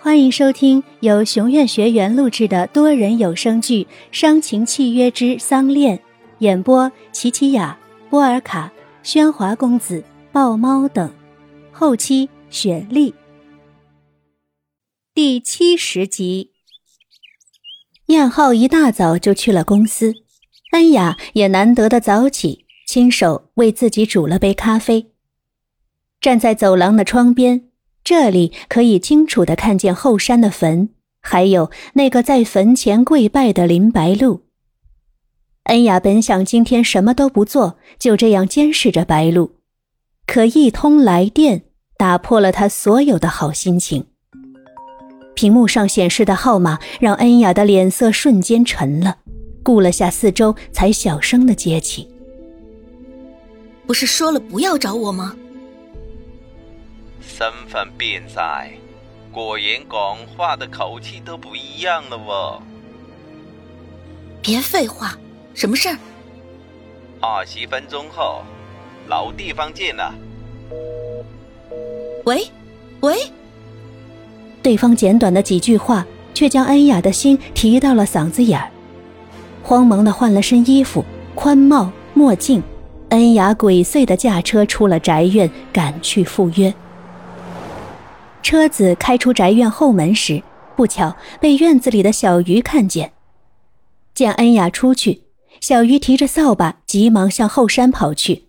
欢迎收听由熊院学员录制的多人有声剧《伤情契约之丧恋》，演播：琪琪雅、波尔卡、喧哗公子、豹猫等，后期雪莉。第七十集，燕浩一大早就去了公司，恩雅也难得的早起，亲手为自己煮了杯咖啡，站在走廊的窗边。这里可以清楚的看见后山的坟，还有那个在坟前跪拜的林白露。恩雅本想今天什么都不做，就这样监视着白露，可一通来电打破了她所有的好心情。屏幕上显示的号码让恩雅的脸色瞬间沉了，顾了下四周，才小声的接起：“不是说了不要找我吗？”身份变在，果然讲话的口气都不一样了哦。别废话，什么事儿？二十分钟后，老地方见了。喂，喂。对方简短的几句话，却将恩雅的心提到了嗓子眼儿。慌忙的换了身衣服，宽帽墨镜，恩雅鬼祟的驾车出了宅院，赶去赴约。车子开出宅院后门时，不巧被院子里的小鱼看见。见恩雅出去，小鱼提着扫把，急忙向后山跑去。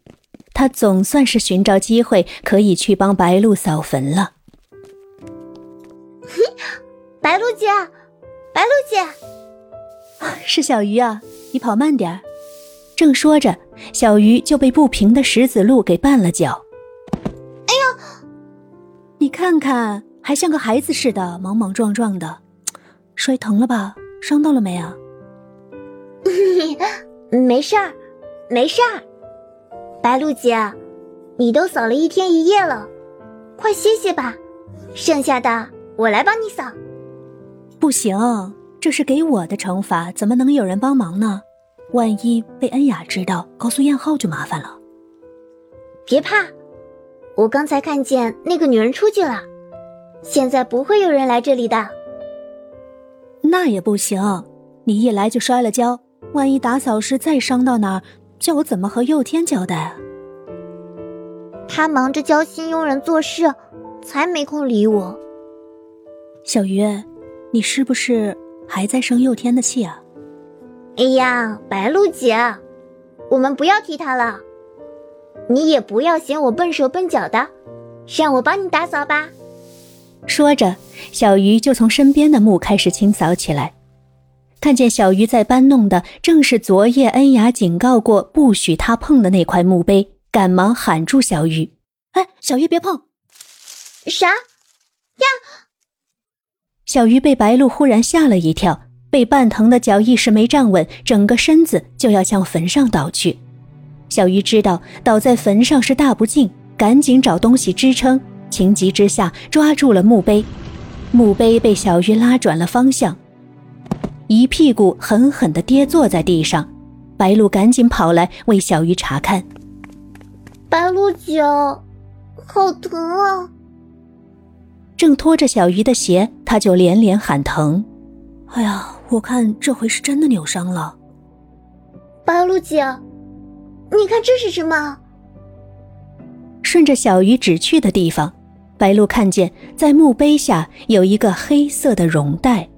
他总算是寻找机会可以去帮白露扫坟了。白露姐，白露姐，是小鱼啊！你跑慢点儿。正说着，小鱼就被不平的石子路给绊了脚。你看看，还像个孩子似的，莽莽撞撞的，摔疼了吧？伤到了没啊？没事儿，没事儿。白露姐，你都扫了一天一夜了，快歇歇吧。剩下的我来帮你扫。不行，这是给我的惩罚，怎么能有人帮忙呢？万一被恩雅知道，告诉燕浩就麻烦了。别怕。我刚才看见那个女人出去了，现在不会有人来这里的。那也不行，你一来就摔了跤，万一打扫时再伤到哪儿，叫我怎么和佑天交代啊？他忙着教新佣人做事，才没空理我。小鱼，你是不是还在生佑天的气啊？哎呀，白露姐，我们不要提他了。你也不要嫌我笨手笨脚的，让我帮你打扫吧。说着，小鱼就从身边的墓开始清扫起来。看见小鱼在搬弄的正是昨夜恩雅警告过不许他碰的那块墓碑，赶忙喊住小鱼：“哎，小鱼别碰！”啥呀？小鱼被白鹭忽然吓了一跳，被绊疼的脚一时没站稳，整个身子就要向坟上倒去。小鱼知道倒在坟上是大不敬，赶紧找东西支撑。情急之下抓住了墓碑，墓碑被小鱼拉转了方向，一屁股狠狠地跌坐在地上。白鹿赶紧跑来为小鱼查看。白鹿姐，好疼啊！正拖着小鱼的鞋，他就连连喊疼。哎呀，我看这回是真的扭伤了。白鹿姐。你看这是什么？顺着小鱼指去的地方，白露看见在墓碑下有一个黑色的绒袋，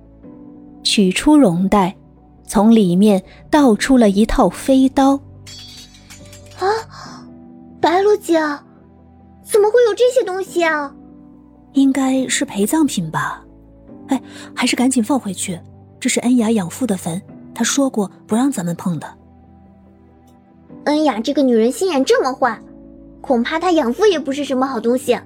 取出绒袋，从里面倒出了一套飞刀。啊，白露姐，怎么会有这些东西啊？应该是陪葬品吧？哎，还是赶紧放回去，这是恩雅养父的坟，他说过不让咱们碰的。恩雅这个女人心眼这么坏，恐怕她养父也不是什么好东西，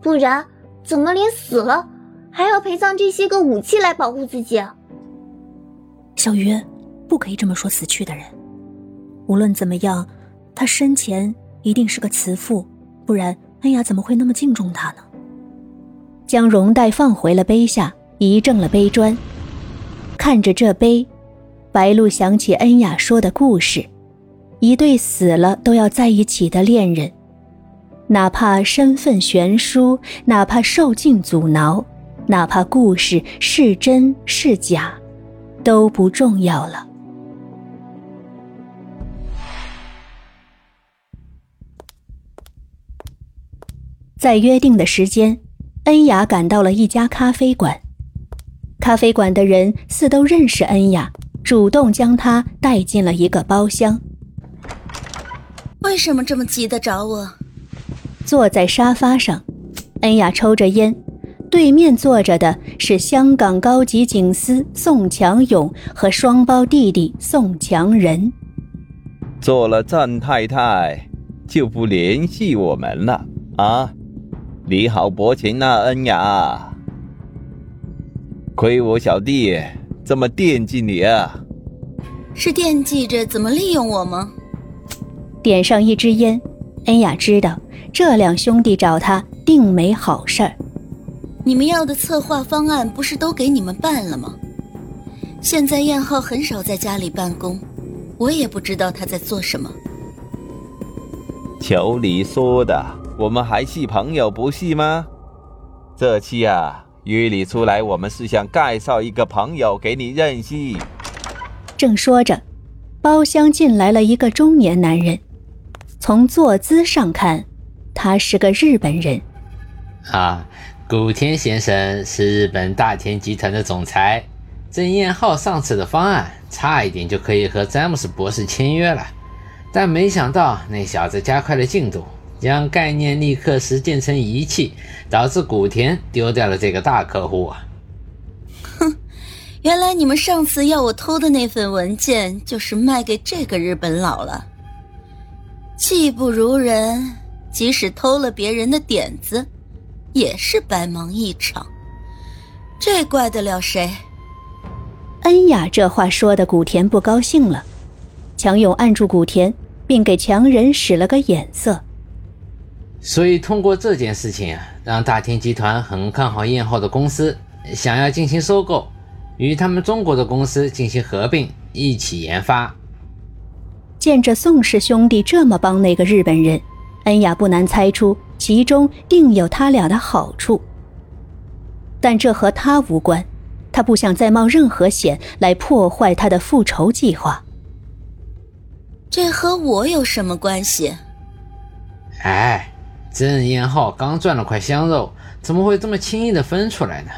不然怎么连死了还要陪葬这些个武器来保护自己？小鱼，不可以这么说死去的人。无论怎么样，他生前一定是个慈父，不然恩雅怎么会那么敬重他呢？将绒带放回了碑下，移正了碑砖，看着这碑，白露想起恩雅说的故事。一对死了都要在一起的恋人，哪怕身份悬殊，哪怕受尽阻挠，哪怕故事是真是假，都不重要了。在约定的时间，恩雅赶到了一家咖啡馆。咖啡馆的人似都认识恩雅，主动将她带进了一个包厢。为什么这么急的找我？坐在沙发上，恩雅抽着烟，对面坐着的是香港高级警司宋强勇和双胞弟弟宋强仁。做了赞太太，就不联系我们了啊？你好薄情啊，恩雅！亏我小弟这么惦记你啊！是惦记着怎么利用我吗？点上一支烟，恩雅知道这两兄弟找他定没好事儿。你们要的策划方案不是都给你们办了吗？现在燕浩很少在家里办公，我也不知道他在做什么。求你说的。我们还是朋友不是吗？这期啊约你出来，我们是想介绍一个朋友给你认识。正说着，包厢进来了一个中年男人，从坐姿上看，他是个日本人。啊，古田先生是日本大田集团的总裁。郑彦浩上次的方案差一点就可以和詹姆斯博士签约了，但没想到那小子加快了进度。将概念立刻实践成仪器，导致古田丢掉了这个大客户啊！哼，原来你们上次要我偷的那份文件，就是卖给这个日本佬了。技不如人，即使偷了别人的点子，也是白忙一场。这怪得了谁？恩雅这话说的，古田不高兴了。强勇按住古田，并给强人使了个眼色。所以通过这件事情啊，让大田集团很看好燕浩的公司，想要进行收购，与他们中国的公司进行合并，一起研发。见着宋氏兄弟这么帮那个日本人，恩雅不难猜出其中定有他俩的好处。但这和他无关，他不想再冒任何险来破坏他的复仇计划。这和我有什么关系？哎。郑彦浩刚赚了块香肉，怎么会这么轻易的分出来呢？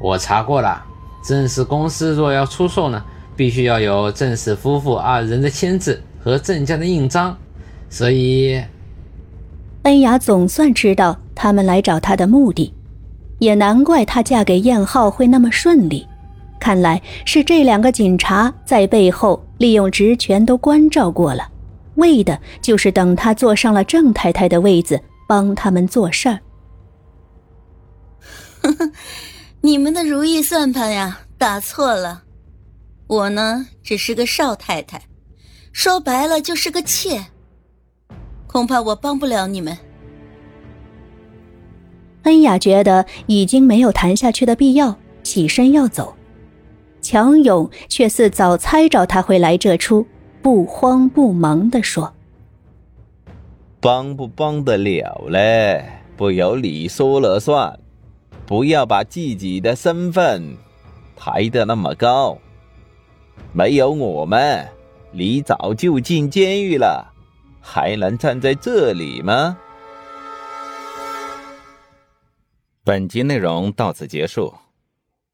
我查过了，郑氏公司若要出售呢，必须要有郑氏夫妇二人的签字和郑家的印章。所以，恩雅总算知道他们来找她的目的，也难怪她嫁给燕浩会那么顺利。看来是这两个警察在背后利用职权都关照过了，为的就是等她坐上了郑太太的位子。帮他们做事儿，你们的如意算盘呀，打错了。我呢，只是个少太太，说白了就是个妾。恐怕我帮不了你们。恩雅觉得已经没有谈下去的必要，起身要走，强勇却似早猜着他会来这出，不慌不忙地说。帮不帮得了嘞？不由你说了算，不要把自己的身份抬得那么高。没有我们，你早就进监狱了，还能站在这里吗？本集内容到此结束，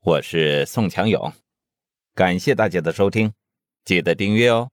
我是宋强勇，感谢大家的收听，记得订阅哦。